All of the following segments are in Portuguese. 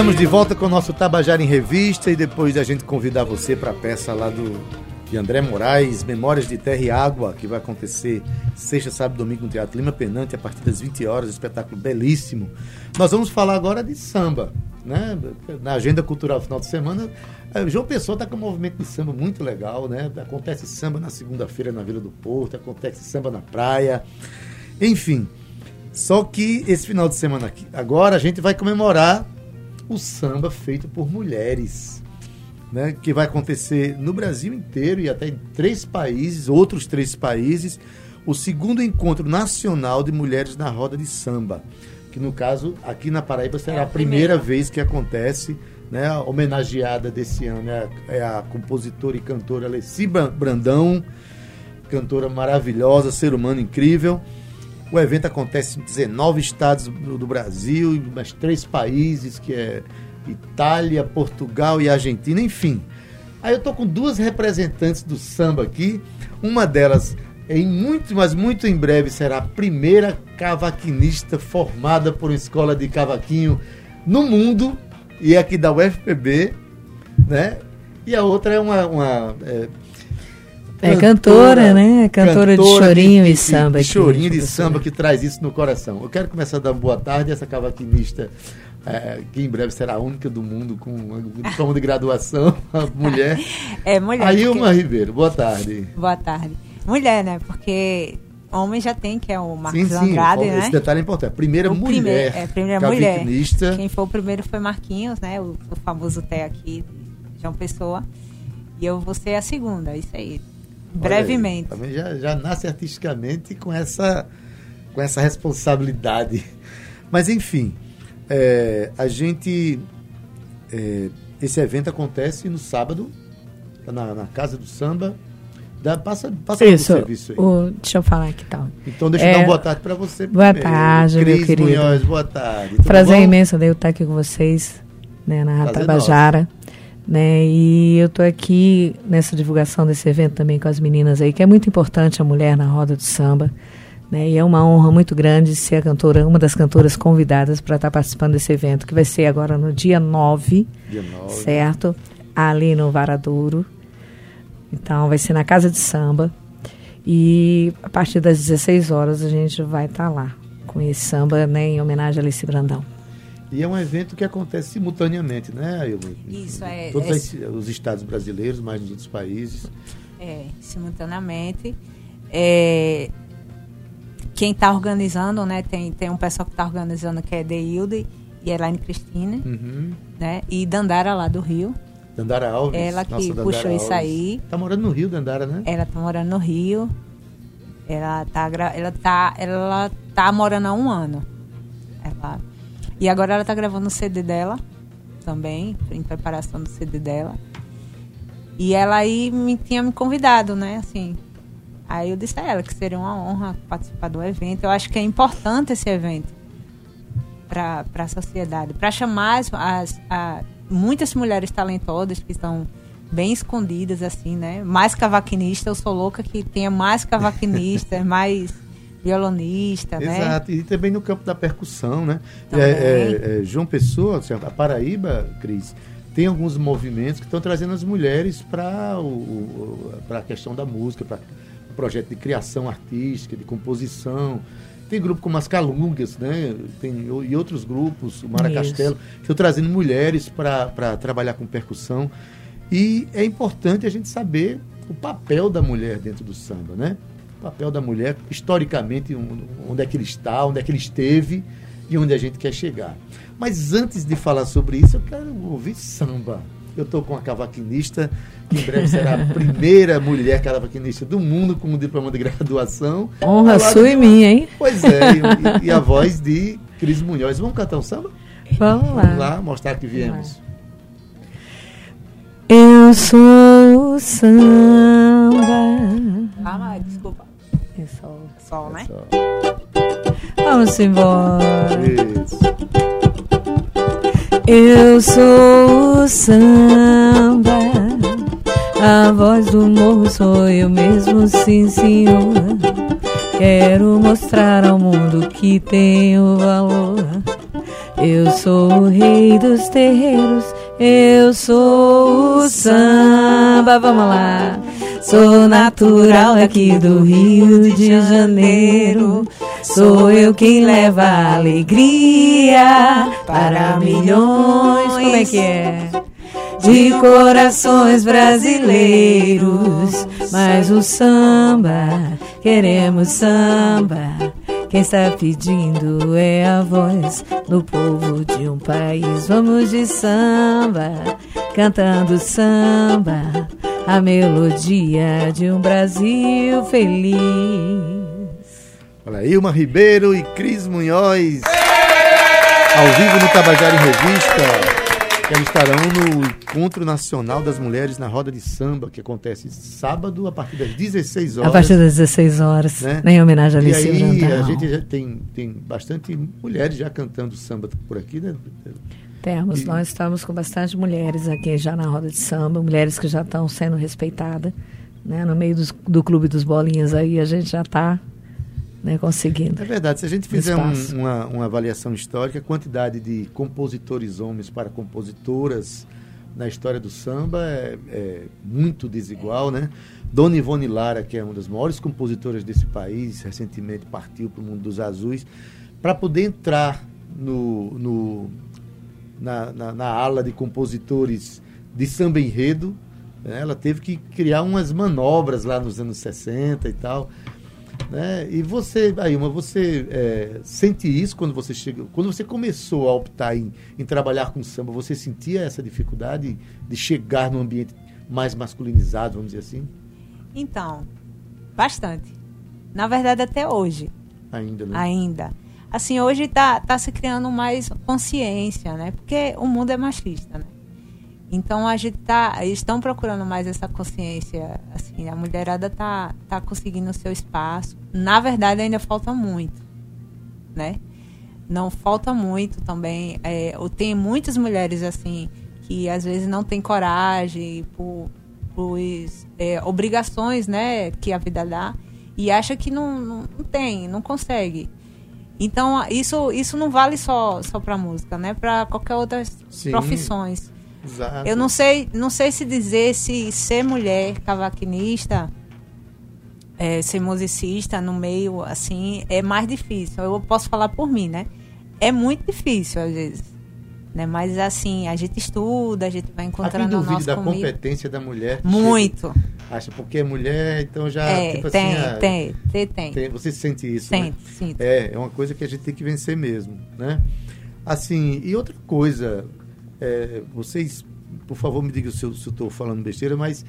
Estamos de volta com o nosso Tabajara em Revista e depois da gente convidar você para a peça lá do de André Moraes, Memórias de Terra e Água, que vai acontecer sexta, sábado domingo no Teatro Lima Penante, a partir das 20 horas, espetáculo belíssimo. Nós vamos falar agora de samba. Né? Na agenda cultural final de semana, eh, João Pessoa está com um movimento de samba muito legal, né? Acontece samba na segunda-feira na Vila do Porto, acontece samba na praia, enfim. Só que esse final de semana aqui, agora a gente vai comemorar o samba feito por mulheres né, que vai acontecer no Brasil inteiro e até em três países, outros três países, o segundo encontro nacional de mulheres na roda de samba, que no caso aqui na Paraíba será é a, a primeira, vez que acontece. Né, a homenageada desse ano é a, é a compositora e cantora Alessi Brandão, cantora maravilhosa, ser humano incrível. O evento acontece em 19 estados do, Brasil e mais três países, que é Itália, Portugal e Argentina, enfim. Aí eu tô com duas representantes do samba aqui. Uma delas, em muito, mas muito em breve, será a primeira cavaquinista formada por uma escola de cavaquinho no mundo, e é aqui da UFPB, né? E a outra é uma. uma é, é cantora, né? Cantora, cantora de chorinho de, e samba. De, de chorinho de samba que traz isso no coração. Eu quero começar a dar boa tarde a essa cavaquinista é, que em breve será a única do mundo com diploma de graduação, a mulher. É, mulher. Ailma porque... Ribeiro, boa tarde. Boa tarde. Mulher, né? Porque homem já tem, que é o Marcos sim, sim, Andrade, esse né? Esse detalhe é importante. Primeira o mulher. Primeiro, é, primeira mulher. Quem foi o primeiro foi Marquinhos, né? O, o famoso Té aqui, João Pessoa. E eu vou ser a segunda, isso aí. Brevemente. Aí, também já, já nasce artisticamente com essa, com essa responsabilidade. Mas enfim, é, a gente. É, esse evento acontece no sábado, na, na Casa do Samba. Dá, passa passa Isso, serviço aí. O, deixa eu falar aqui tal. Então deixa eu dar uma é, boa tarde para você. Boa primeiro. tarde, Cris meu querido. Munhoz, boa tarde. Prazer bom? imenso de eu estar aqui com vocês, né, na Rádio Tabajara. Né, e eu estou aqui nessa divulgação desse evento também com as meninas aí, que é muito importante a mulher na roda do samba. Né? E é uma honra muito grande ser a cantora, uma das cantoras convidadas para estar participando desse evento, que vai ser agora no dia 9, dia 9. certo? Ali no Varadouro. Então, vai ser na Casa de Samba. E a partir das 16 horas a gente vai estar lá com esse samba né, em homenagem a Alice Brandão. E é um evento que acontece simultaneamente, né, Ailma? Isso, é. Todos é, os estados brasileiros, mais nos outros países. É, simultaneamente. É, quem está organizando, né? Tem, tem um pessoal que está organizando que é Deilde e Elaine Cristina, uhum. né? E Dandara lá do Rio. Dandara Alves. Ela que Nossa, puxou Alves. isso aí. Tá morando no Rio, Dandara, né? Ela tá morando no Rio. Ela tá, ela tá, ela tá morando há um ano. Ela, e agora ela tá gravando o CD dela também, em preparação do CD dela. E ela aí me tinha me convidado, né? Assim, Aí eu disse a ela que seria uma honra participar do evento. Eu acho que é importante esse evento para a sociedade, para chamar as, as a, muitas mulheres talentosas que estão bem escondidas, assim, né? Mais cavaquinista, eu sou louca que tenha mais cavaquinista, mais violonista, Exato. né? Exato, e também no campo da percussão, né? É, é, é, João Pessoa, assim, a Paraíba, Cris, tem alguns movimentos que estão trazendo as mulheres para a questão da música, para projeto de criação artística, de composição. Tem grupo como as Calungas, né? Tem, e outros grupos, o Mara Castelo, que estão trazendo mulheres para trabalhar com percussão. E é importante a gente saber o papel da mulher dentro do samba, né? O papel da mulher, historicamente, onde é que ele está, onde é que ele esteve e onde a gente quer chegar. Mas antes de falar sobre isso, eu quero ouvir samba. Eu estou com a cavaquinista que em breve será a primeira mulher cavaquinista do mundo com um diploma de graduação. Honra sua e minha, hein? Pois é, e, e, a voz de Cris Munhoz. Vamos cantar um samba? Vamos lá. Vamos lá, mostrar que viemos. Eu sou o samba. Ah, desculpa. Sol. Sol, né? Sol. Vamos embora. Isso. Eu sou o samba a voz do morro sou eu mesmo, sim, senhor. Quero mostrar ao mundo que tenho valor. Eu sou o rei dos terreiros, eu sou o samba. Vamos lá. Sou natural aqui do Rio de Janeiro. Sou eu quem leva alegria para milhões. Como é que é? De corações brasileiros. Mas o samba, queremos samba. Quem está pedindo é a voz do povo de um país. Vamos de samba, cantando samba, a melodia de um Brasil feliz. Olha, Ilma Ribeiro e Cris Munhoz, ao vivo no Tabajara em Revista. Eles estarão no Encontro Nacional das Mulheres na Roda de Samba, que acontece sábado a partir das 16 horas. A partir das 16 horas, né? em homenagem a Alice E aí a gente já tem, tem bastante mulheres já cantando samba por aqui, né? Temos, e... nós estamos com bastante mulheres aqui já na roda de samba, mulheres que já estão sendo respeitadas. Né? No meio dos, do Clube dos Bolinhas aí a gente já está né, conseguindo. É verdade, se a gente fizer um, uma, uma avaliação histórica, a quantidade de compositores homens para compositoras na história do samba é, é, muito desigual, né? Dona Ivone Lara, que é uma das maiores compositoras desse país, recentemente partiu para o mundo dos azuis, para poder entrar no, no na, na, na, ala de compositores de samba enredo, né? ela teve que criar umas manobras lá nos anos 60 e tal. Né? E você, Ailma, você é, sente isso quando você chega, quando você começou a optar em, em trabalhar com samba, você sentia essa dificuldade de chegar num ambiente mais masculinizado, vamos dizer assim? Então, bastante. Na verdade, até hoje. Ainda, né? Ainda. Assim, hoje está tá se criando mais consciência, né? Porque o mundo é machista, né? Então a gente tá, estão procurando mais essa consciência, assim, a mulherada tá tá conseguindo o seu espaço. Na verdade ainda falta muito, né? Não falta muito também. É, tem muitas mulheres assim que às vezes não têm coragem por, por é, obrigações, né, que a vida dá e acha que não, não, não tem, não consegue. Então isso isso não vale só só para música, né? Para qualquer outras Sim. profissões. Exato. Eu não sei, não sei se dizer se ser mulher cavaquinista, é, ser musicista no meio assim é mais difícil. Eu posso falar por mim, né? É muito difícil às vezes. Né? Mas assim, a gente estuda, a gente vai encontrando o nosso da competência da mulher. Muito. Acha porque é mulher, então já é, tipo tem, assim, ah, tem, tem, tem, tem, Você sente isso, Sente, né? sinto. É, é uma coisa que a gente tem que vencer mesmo, né? Assim, e outra coisa, é, vocês, por favor, me digam se eu estou falando besteira, mas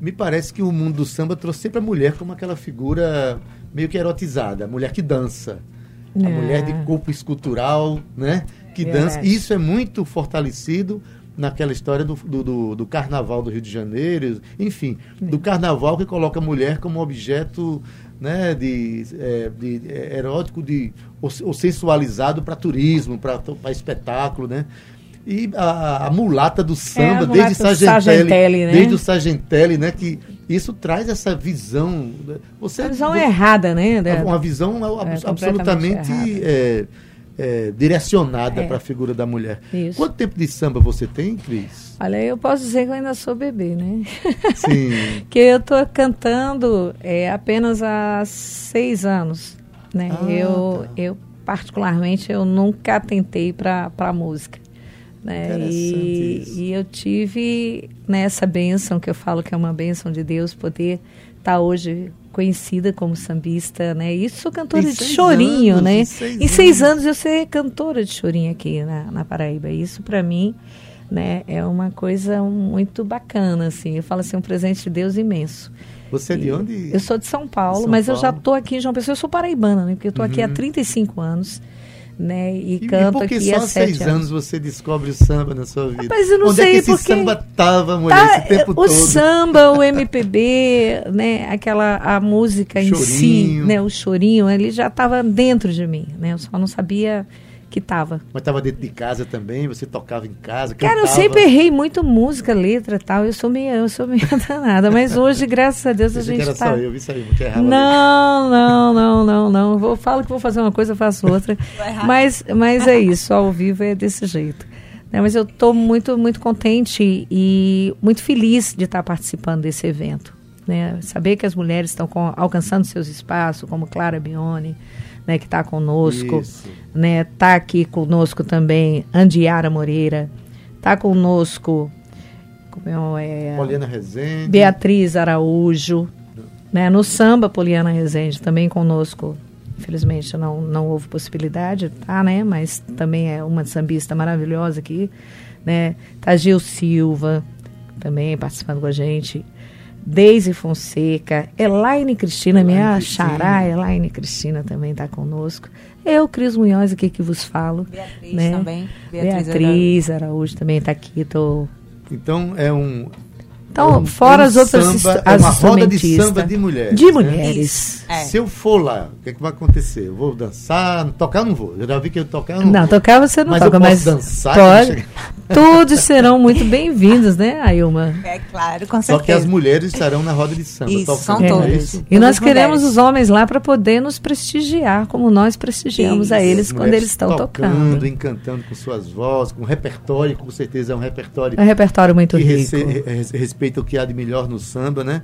me parece que o mundo do samba trouxe sempre a mulher como aquela figura meio que erotizada, a mulher que dança. É. A mulher de corpo escultural, né? Que é dança. Isso é muito fortalecido naquela história do, do, do, carnaval do Rio de Janeiro, enfim, do carnaval que coloca a mulher como objeto né, de, é, de é, erótico de, ou, ou sensualizado para turismo, para espetáculo, né? E a, a mulata do samba, é, desde Sargentelli, Sargentelli né? desde o Sargentelli, né? Que isso traz essa visão. Né? Você, a visão é errada, né? Uma visão é, absolutamente é, é, direcionada para a figura da mulher. Isso. Quanto tempo de samba você tem, Cris? Olha, eu posso dizer que eu ainda sou bebê, né? Sim. que eu estou cantando é, apenas há seis anos, né? Ah, eu, tá. eu particularmente eu nunca tentei para a música. Né? E, e, eu tive nessa bênção, que eu falo que é uma bênção de Deus, poder estar tá hoje conhecida como sambista, né? E sou cantora de chorinho, anos, né? Em seis, em seis anos. anos eu ser cantora de chorinho aqui na, na Paraíba. Isso para mim, né, é uma coisa muito bacana, assim. Eu falo assim, um presente de Deus imenso. Você é de onde? Eu sou de São Paulo, São mas Paulo. eu já estou aqui em João Pessoa. Eu sou paraibana, né? Porque eu estou uhum. aqui há 35 uhum. anos né? E, e canto e aqui há seis anos. anos você descobre o samba na sua vida? Mas eu não Onde sei é que esse porque samba tava, mulher, tá, esse tempo o todo? O samba, o MPB, né? Aquela a música chorinho. em si, né? O chorinho, ele já estava dentro de mim, né? Eu só não sabia que tava. Mas estava dentro de casa também, você tocava em casa, Cara, eu cantava. sempre errei muito música, letra e tal. Eu sou meio, eu sou meio danada. Mas hoje, graças a Deus, a que gente era tá. só eu, isso aí, que errava. Não, não, não, não, não. Vou, falo que vou fazer uma coisa, faço outra. mas, mas é isso, ao vivo é desse jeito. Né, mas eu estou muito, muito contente e muito feliz de estar participando desse evento. Né? Saber que as mulheres estão com- alcançando seus espaços, como Clara Bione, né, que está conosco. Isso. Né? Tá aqui conosco também Andiara Moreira. Tá conosco como é, Poliana Rezende. Beatriz Araújo, né? No samba, Poliana Rezende, também conosco. Infelizmente não, não houve possibilidade, tá, né? Mas também é uma sambista maravilhosa aqui, né? Tá Gil Silva, também participando com a gente. Deise Fonseca, Elaine Cristina, Elaine minha Cristina. xará, Elaine Cristina também está conosco. Eu, Cris Munhoz, aqui que vos falo. Beatriz né? também. Beatriz, Araújo também está aqui, tô Então é um. Então, é um- fora é um as outras samba, É as uma roda de samba de mulheres. De né? mulheres. É. Se eu for lá, o que, é que vai acontecer? Eu vou dançar, tocar não vou. Eu já vi que eu tocar não, Não, vou. tocar você não Mas toca, eu posso mas dançar, pode. Todos serão muito bem-vindos, né, Ailma? É claro, com Só que certeza. as mulheres estarão na roda de samba. Isso, tocando, são é todas. isso? E nós queremos mulheres. os homens lá para poder nos prestigiar, como nós prestigiamos a Isso. eles As quando eles estão tocando, tocando. encantando com suas vozes, com repertório, com certeza é um repertório É um repertório muito que rico. rece- re- respeita o que há de melhor no samba, né?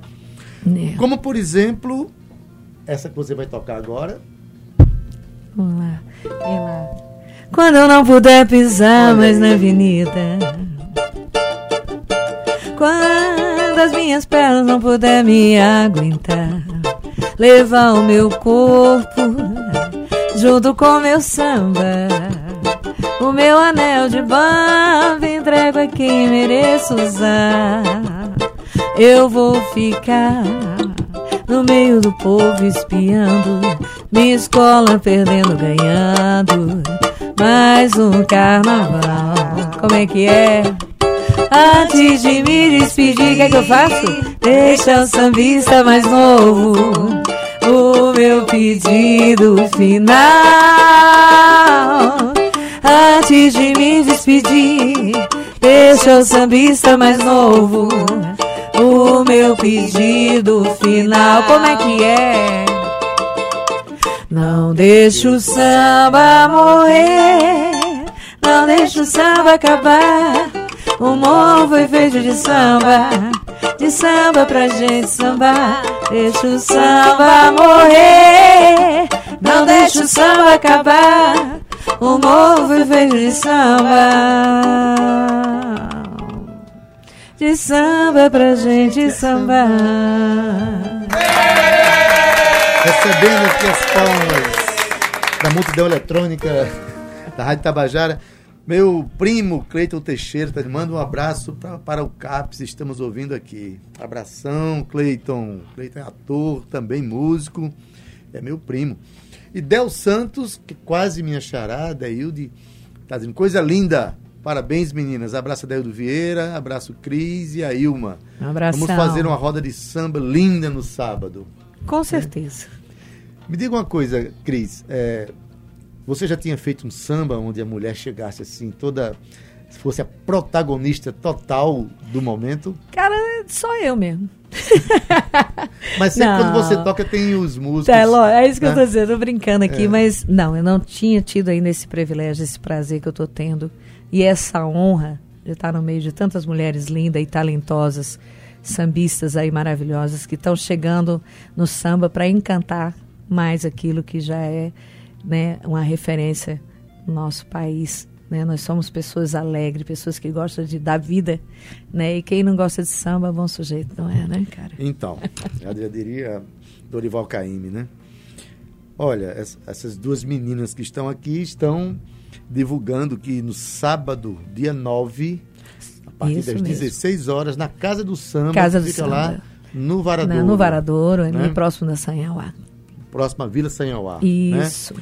né? Como, por exemplo, essa que você vai tocar agora. Vamos lá. Lá. Quando eu não puder pisar mais na avenida. Quando as minhas pernas não puder me aguentar. Levar o meu corpo junto com meu samba. O meu anel de bamba entrego a quem mereço usar. Eu vou ficar no meio do povo espiando, minha escola perdendo, ganhando. Mais um carnaval, como é que é? Antes de me despedir, o que é que eu faço? Deixa o sambista mais novo, o meu pedido final. Antes de me despedir, deixa o sambista mais novo, o meu pedido final. Como é que é? Não deixa o samba morrer, não deixa o samba acabar. O morro foi feito de samba, de samba pra gente sambar. Deixa o samba morrer, não deixa o samba acabar. O morro foi feito de samba, de samba pra gente sambar. Recebendo aqui as palmas da multidão eletrônica da Rádio Tabajara. Meu primo Cleiton Teixeira tá, manda um abraço pra, para o CAPS, estamos ouvindo aqui. Abração, Cleiton. Cleiton é ator, também músico, é meu primo. E Del Santos, que quase minha charada, Hilde, tá dizendo, coisa linda. Parabéns, meninas. Abraço a Deildo Vieira, abraço Cris e a Ilma. Um abração. Vamos fazer uma roda de samba linda no sábado. Com certeza. Me diga uma coisa, Cris. é, você já tinha feito um samba onde a mulher chegasse assim, toda. fosse a protagonista total do momento? Cara, só eu mesmo. Mas sempre Não. quando você toca tem os músicos. É, é isso que eu né? tô dizendo, tô brincando aqui, É. mas não, eu não tinha tido ainda esse privilégio, esse prazer que eu tô tendo e essa honra de estar no meio de tantas mulheres lindas e talentosas, sambistas aí maravilhosas que estão chegando no samba para encantar mais aquilo que já é, né, uma referência no nosso país. Né? Nós somos pessoas alegres, pessoas que gostam de dar vida, né? E quem não gosta de samba, bom sujeito, não é, né, cara? Então, eu diria Dorival Caymmi, né? Olha, es- essas duas meninas que estão aqui estão divulgando que no sábado, dia 9, a partir Isso das mesmo. 16 horas, na Casa do Samba, Casa do fica Samba. lá no Varadouro. Na- no Varadouro, né? próximo da Sanhauá. próxima Vila Sanhauá. né? Isso.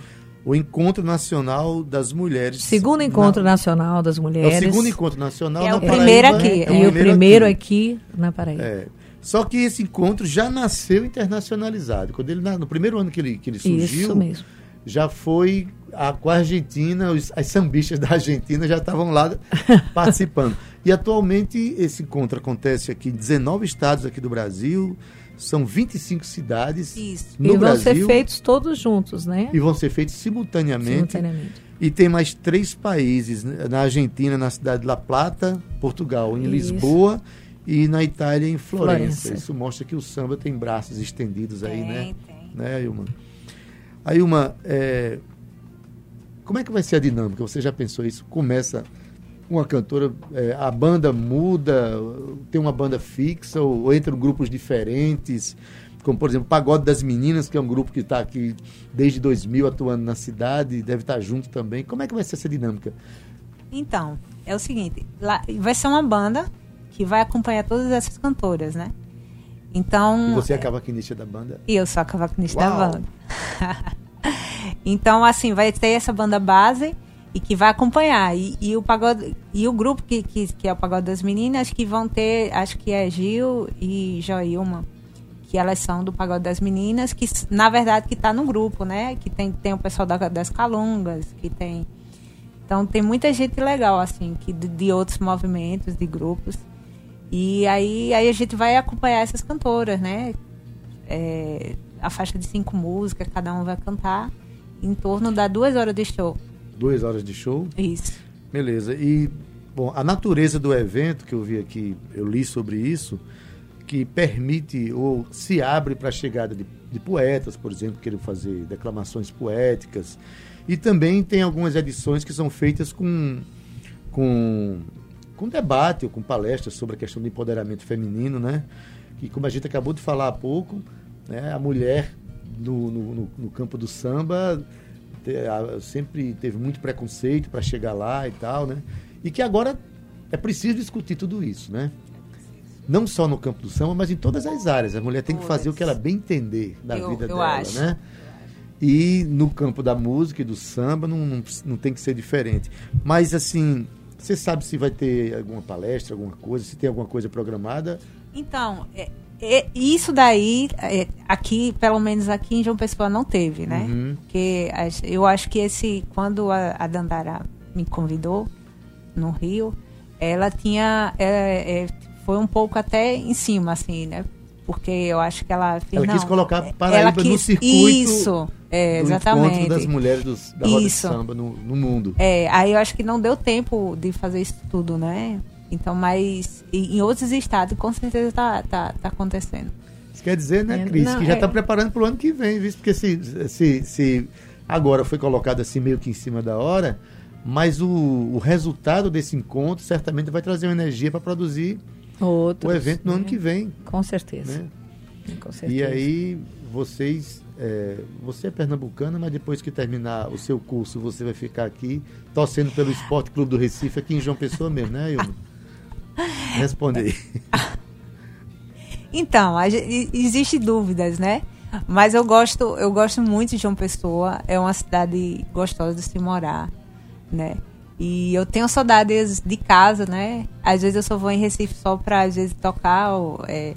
O Encontro Nacional das Mulheres. Segundo Encontro Na- Nacional das É Mulheres. o segundo encontro nacional É o Paraíba, primeiro aqui. é E o primeiro aqui na Paraíba. É. Só que esse encontro já nasceu internacionalizado. Quando ele no primeiro ano que ele, que ele surgiu, Isso mesmo. Já foi a, com a Argentina, os, as sambistas da Argentina já estavam lá participando. E atualmente esse encontro acontece aqui em 19 estados aqui do Brasil, são 25 cidades Isso. no e vão Brasil. ser feitos todos juntos, né? E vão ser feitos simultaneamente. Simultaneamente. E tem mais três países, né? na Argentina, na cidade de La Plata, Portugal, em Isso. Lisboa e na Itália, em Florença. Florença. Isso mostra que o samba tem braços estendidos aí, Tem, né? tem. Né, Ailma? Ailma, é, como é que vai ser a dinâmica? Você já pensou isso? Começa uma cantora, é, a banda muda, tem uma banda fixa ou, ou entram grupos diferentes? Como, por exemplo, Pagode das Meninas, que é um grupo que está aqui desde 2000 atuando na cidade, deve estar junto também. Como é que vai ser essa dinâmica? Então, é o seguinte, lá, vai ser uma banda que vai acompanhar todas essas cantoras, né? Então. E você é a cavaquinista da banda? E eu sou a cavaquinista da Uau. banda. então, assim, vai ter essa banda base e que vai acompanhar. E, e o pagode, e o grupo que, que, que é o Pagode das Meninas, que vão ter, acho que é Gil e Joilma, que elas são do Pagode das Meninas, que na verdade que tá no grupo, né? Que tem, tem o pessoal da- das Calungas, que tem. Então tem muita gente legal, assim, que de, de outros movimentos, de grupos. E aí, aí a gente vai acompanhar essas cantoras, né? É, a faixa de cinco músicas, cada um vai cantar em torno da duas horas de show. Duas horas de show. Isso. Beleza. E, bom, a natureza do evento, que eu vi aqui, eu li sobre isso, que permite ou se abre para a chegada de, de poetas, por exemplo, que querem fazer declamações poéticas. E também tem algumas edições que são feitas com, com, com debate ou com palestras sobre a questão do empoderamento feminino, né? E como a gente acabou de falar há pouco, né, a mulher no, no, no- campo do samba te- a- sempre teve muito preconceito para chegar lá e tal, né? E que agora é preciso discutir tudo isso, né? Não só no campo do samba, mas em todas as áreas. A mulher tem que fazer o que ela bem entender da Eu- vida eu dela, acho. né? E no campo da música e do samba não, não, não tem que ser diferente. Mas assim, você sabe se vai ter alguma palestra, alguma coisa, se tem alguma coisa programada? Então, é- isso daí, é, aqui, pelo menos aqui em João Pessoa, não teve, né? Uhum. Porque eu acho que esse, quando a, a Dandara me convidou no Rio, ela tinha, é, é, foi um pouco até em cima, assim, né? Porque eu acho que ela fez, Ela quis não, colocar é, Paraíba ela no quis- circuito Isso, é, exatamente. encontro das mulheres dos- da roda de Isso. samba no, no mundo. É, aí eu acho que não deu tempo de fazer isso tudo, né? Então, mas em outros estados com certeza tá, tá, tá acontecendo. Isso quer dizer, né, É, Cris, não, que já é- está preparando para o ano que vem, viu? Porque se, se, se agora foi colocado assim meio que em cima da hora, mas o, o resultado desse encontro certamente vai trazer uma energia para produzir Outros, o evento no ano né? que vem. Com certeza. Né? Com certeza. E aí vocês, é, você é pernambucana, mas depois que terminar o seu curso, você vai ficar aqui torcendo pelo Esporte Clube do Recife aqui em João Pessoa mesmo, né, Ilma? Responde. Então, a gen- e- existe dúvidas, né? Mas eu gosto, eu gosto muito de João Pessoa. É uma cidade gostosa de se morar, né? E eu tenho saudades de casa, né? Às vezes eu só vou em Recife só pra às vezes tocar ou, é,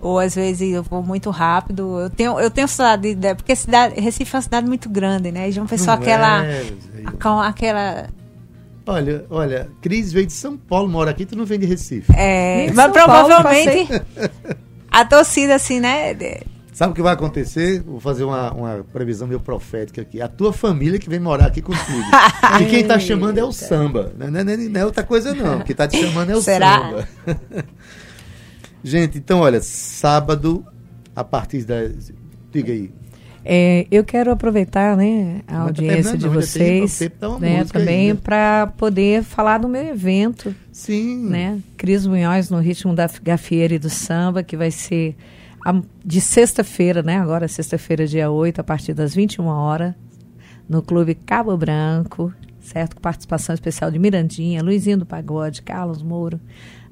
ou às vezes eu vou muito rápido. Eu tenho, eu tenho saudade de, porque cidade, Recife é uma cidade muito grande, né? E João Pessoa Não aquela é, aquela Olha, olha, Cris veio de São Paulo, mora aqui, tu não vem de Recife. é, de mas São Paulo, provavelmente a torcida assim, né? Sabe o que vai acontecer? Vou fazer uma, uma previsão meio profética aqui. A tua família que vem morar aqui contigo. e quem tá chamando é o samba. Não é, não é- não é outra coisa, não. Quem tá te chamando é o Será? samba. Gente, então, olha, sábado, a partir das. Diga aí. É, eu quero aproveitar né, a tá audiência de vocês né, também para poder falar do meu evento, Sim. né? Cris Munhoz no ritmo da gafieira e do samba, que vai ser a- de sexta-feira, né? Agora sexta-feira, dia 8, a partir das 21 horas, no Clube Cabo Branco, certo? Com participação especial de Mirandinha, Luizinho do Pagode, Carlos Mouro,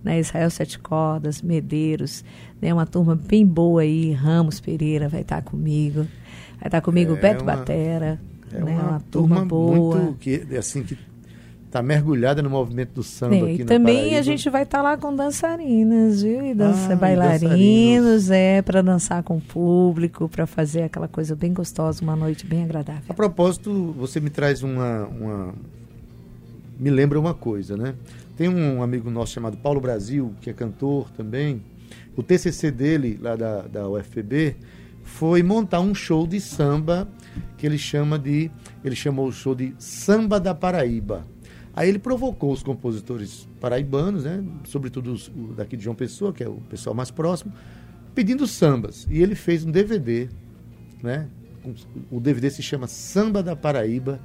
né? Israel Sete Cordas, Medeiros, né? Uma turma bem boa aí, Ramos Pereira vai estar comigo, vai estar comigo É Beto uma- Batera, É né? uma, Uma, turma, boa. muito que, assim, que tá mergulhada no movimento do samba É, aqui e também Paraíba. a gente vai estar lá com dançarinas, viu? E dança, Ah, bailarinos, é, para dançar com o público, para fazer aquela coisa bem gostosa, uma noite bem A agradável. propósito, você me traz uma, uma. Me lembra uma coisa, né? Tem um amigo nosso chamado Paulo Brasil, que é cantor também. O TCC dele, lá da, da foi montar um show de samba que ele chama de. Ele chamou o show de Samba da Paraíba. Aí ele provocou os compositores paraibanos, né? Sobretudo os, o daqui de João Pessoa, que é o pessoal mais próximo, pedindo sambas. E ele fez um DVD, né? O DVD se chama Samba da Paraíba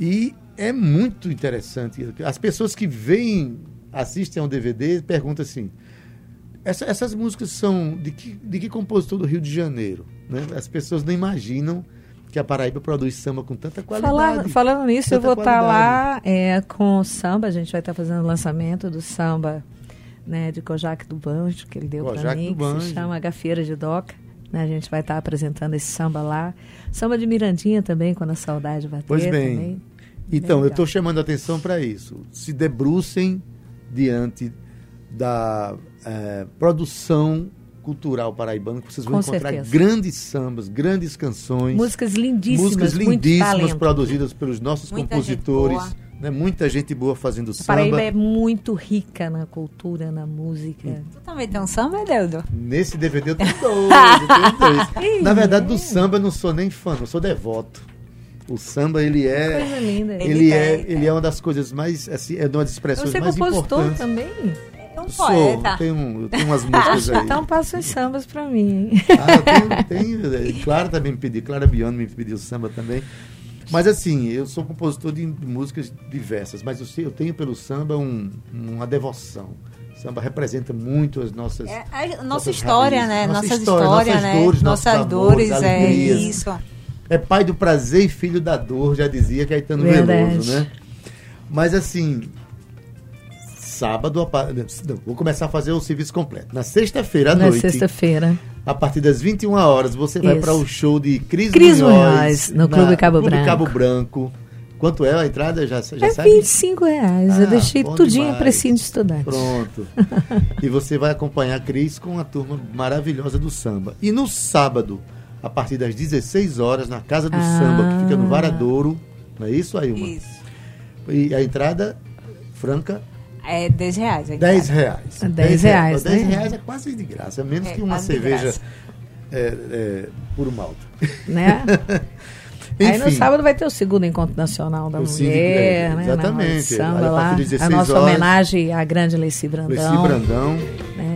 e é muito interessante. As pessoas que veem, assistem ao DVD, perguntam assim: essa- essas músicas são de que, de que compositor do Rio de Janeiro? Né? As pessoas não imaginam que a Paraíba produz samba com tanta qualidade. Falar- falando nisso, eu vou estar qualidade. lá é, com o samba, a gente vai estar fazendo o lançamento do samba né, de Kojak do Banjo, que ele deu para mim, que se Banjo. chama Gafieira de Doca. né, a gente vai estar apresentando esse samba lá. Samba de Mirandinha também, quando a saudade bater Pois bem. também. Então, eu Legal. estou chamando a atenção para isso. Se debrucem diante da eh, produção cultural paraibana, que vocês vão Com encontrar certeza. grandes sambas, grandes canções. Músicas lindíssimas, músicas muito lindíssimas talento. produzidas pelos nossos Muita compositores. gente Né? Muita gente boa fazendo A samba. Paraíba é muito rica na cultura, na música. Tu também tem um samba, Deudo? Nesse DVD eu tenho dois, eu tenho dois. Na verdade, do samba eu não sou nem fã, eu sou devoto. O samba, ele é. Coisa linda. Ele, Ele é, tem, ele é uma das coisas mais, assim, é uma das expressões Você é mais compositor importantes. também? É um Sou, poeta. eu tenho, eu tenho umas músicas aí. Então passa os sambas pra mim. Ah, eu tenho, tenho, eh, Clara também me pediu, Clara Bione me pediu samba também. Mas assim, eu sou compositor de músicas diversas, mas eu, eu tenho pelo samba um- uma devoção. O samba representa muito as nossas. É a nossa nossas história, raízes, né? nossa Nossas história, histórias, nossas né? dores, nossos nossas amores, dores, é alegrias. isso. É pai do prazer e filho da dor, já dizia Caetano Verdade. Veloso, né? Mas assim, sábado, não, vou começar a fazer o serviço completo. Na sexta-feira à Na noite, sexta-feira. a partir das 21 horas, você vai Isso. para o show de Cris, Cris Munhoz, Munhoz, no na- Clube Cabo Branco. Cabo Branco. Quanto é a entrada? Já, já É sabe? 25 reais. Ah, eu deixei tudinho para de estudante. Pronto. e você vai acompanhar a Cris com a turma maravilhosa do samba. E no sábado, a partir das 16 horas, na Casa do Ah. Samba, que fica no Varadouro. Não é isso, Ailma? Isso. E a entrada franca, É 10 reais. a 10 entrada. reais. É 10 reais, 10 né? reais é quase de graça, é menos É, que uma cerveja é, é, puro malte. Né? Aí no Enfim. sábado vai ter o segundo encontro nacional da mulher, é, né? exatamente. Samba lá. A 16 nossa horas, homenagem à grande Leci Brandão. Leci Brandão. né?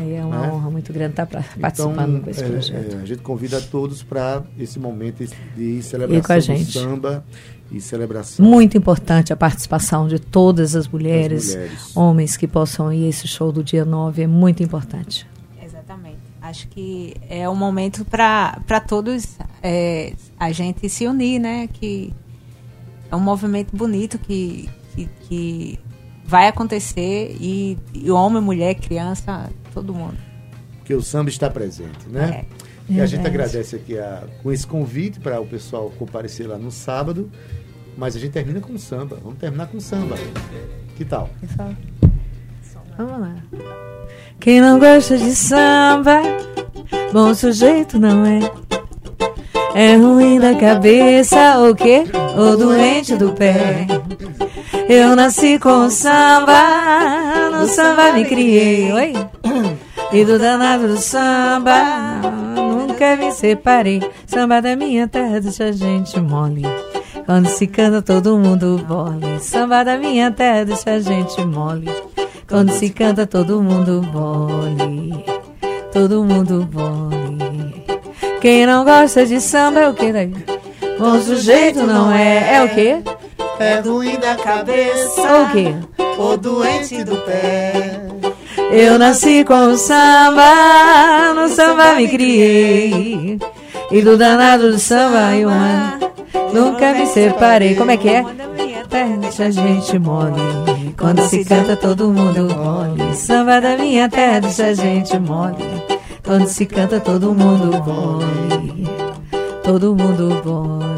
Muito grande estar pra- participando Então, com esse é, projeto. é, a gente convida a todos para esse momento de celebração com a do samba e celebração Muito importante a participação de todas as mulheres, das mulheres. homens que possam ir a esse show do dia 9. É muito importante. Exatamente. Acho que é um momento para todos é, a gente se unir, né? Que é um movimento bonito que, que, que vai acontecer e, e homem, mulher, criança, todo mundo. Porque o samba está presente, né? É. E a gente agradece aqui a, com esse convite para o pessoal comparecer lá no sábado. Mas a gente termina com samba. Vamos terminar com samba. Que tal? Pessoal, Vamos lá. Quem não gosta de samba, bom sujeito não é. É ruim da cabeça, ou quê? Ou doente do pé. Eu nasci com o samba, no samba me criei. Oi? E do danado do samba, nunca me separei. Samba da minha terra deixa a gente mole. Quando se canta todo mundo bole. Samba da minha terra deixa a gente mole. Quando se canta todo mundo bole. Todo mundo bole. Quem não gosta de samba é o que daí? Bom sujeito não é. É o quê? É ruim da cabeça É o quê? ou doente do pé. Eu nasci com o samba, no samba me criei. E do danado do samba e uma nunca me separei. Como é que é? Deixa a gente mole. Quando se canta todo mundo mole. Samba da minha terra deixa a gente mole. Quando se canta todo mundo mole. Todo mundo mole.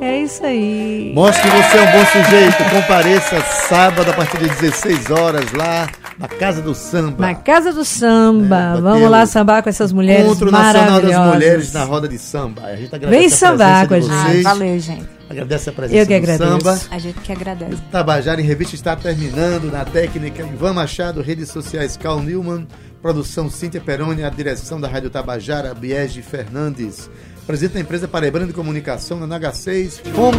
É isso aí. Mostre que você é um bom sujeito. Compareça sábado a partir de 16 horas lá na Casa do Samba. Na Casa do Samba. É, Vamos lá o sambar com essas mulheres Encontro Nacional das. Mulheres na roda de samba. A gente agradece Vem a sambar com a gente. Ah, valeu, gente. Agradece a presença Eu que do agradeço. samba. A gente que agradece. Tabajara em Revista está terminando na técnica Ivan Machado, redes sociais Carl Newman, produção Cíntia Peroni, a direção da Rádio Tabajara, Biege Fernandes. Presidente da empresa Paraibana de Comunicação, na NH6, fomos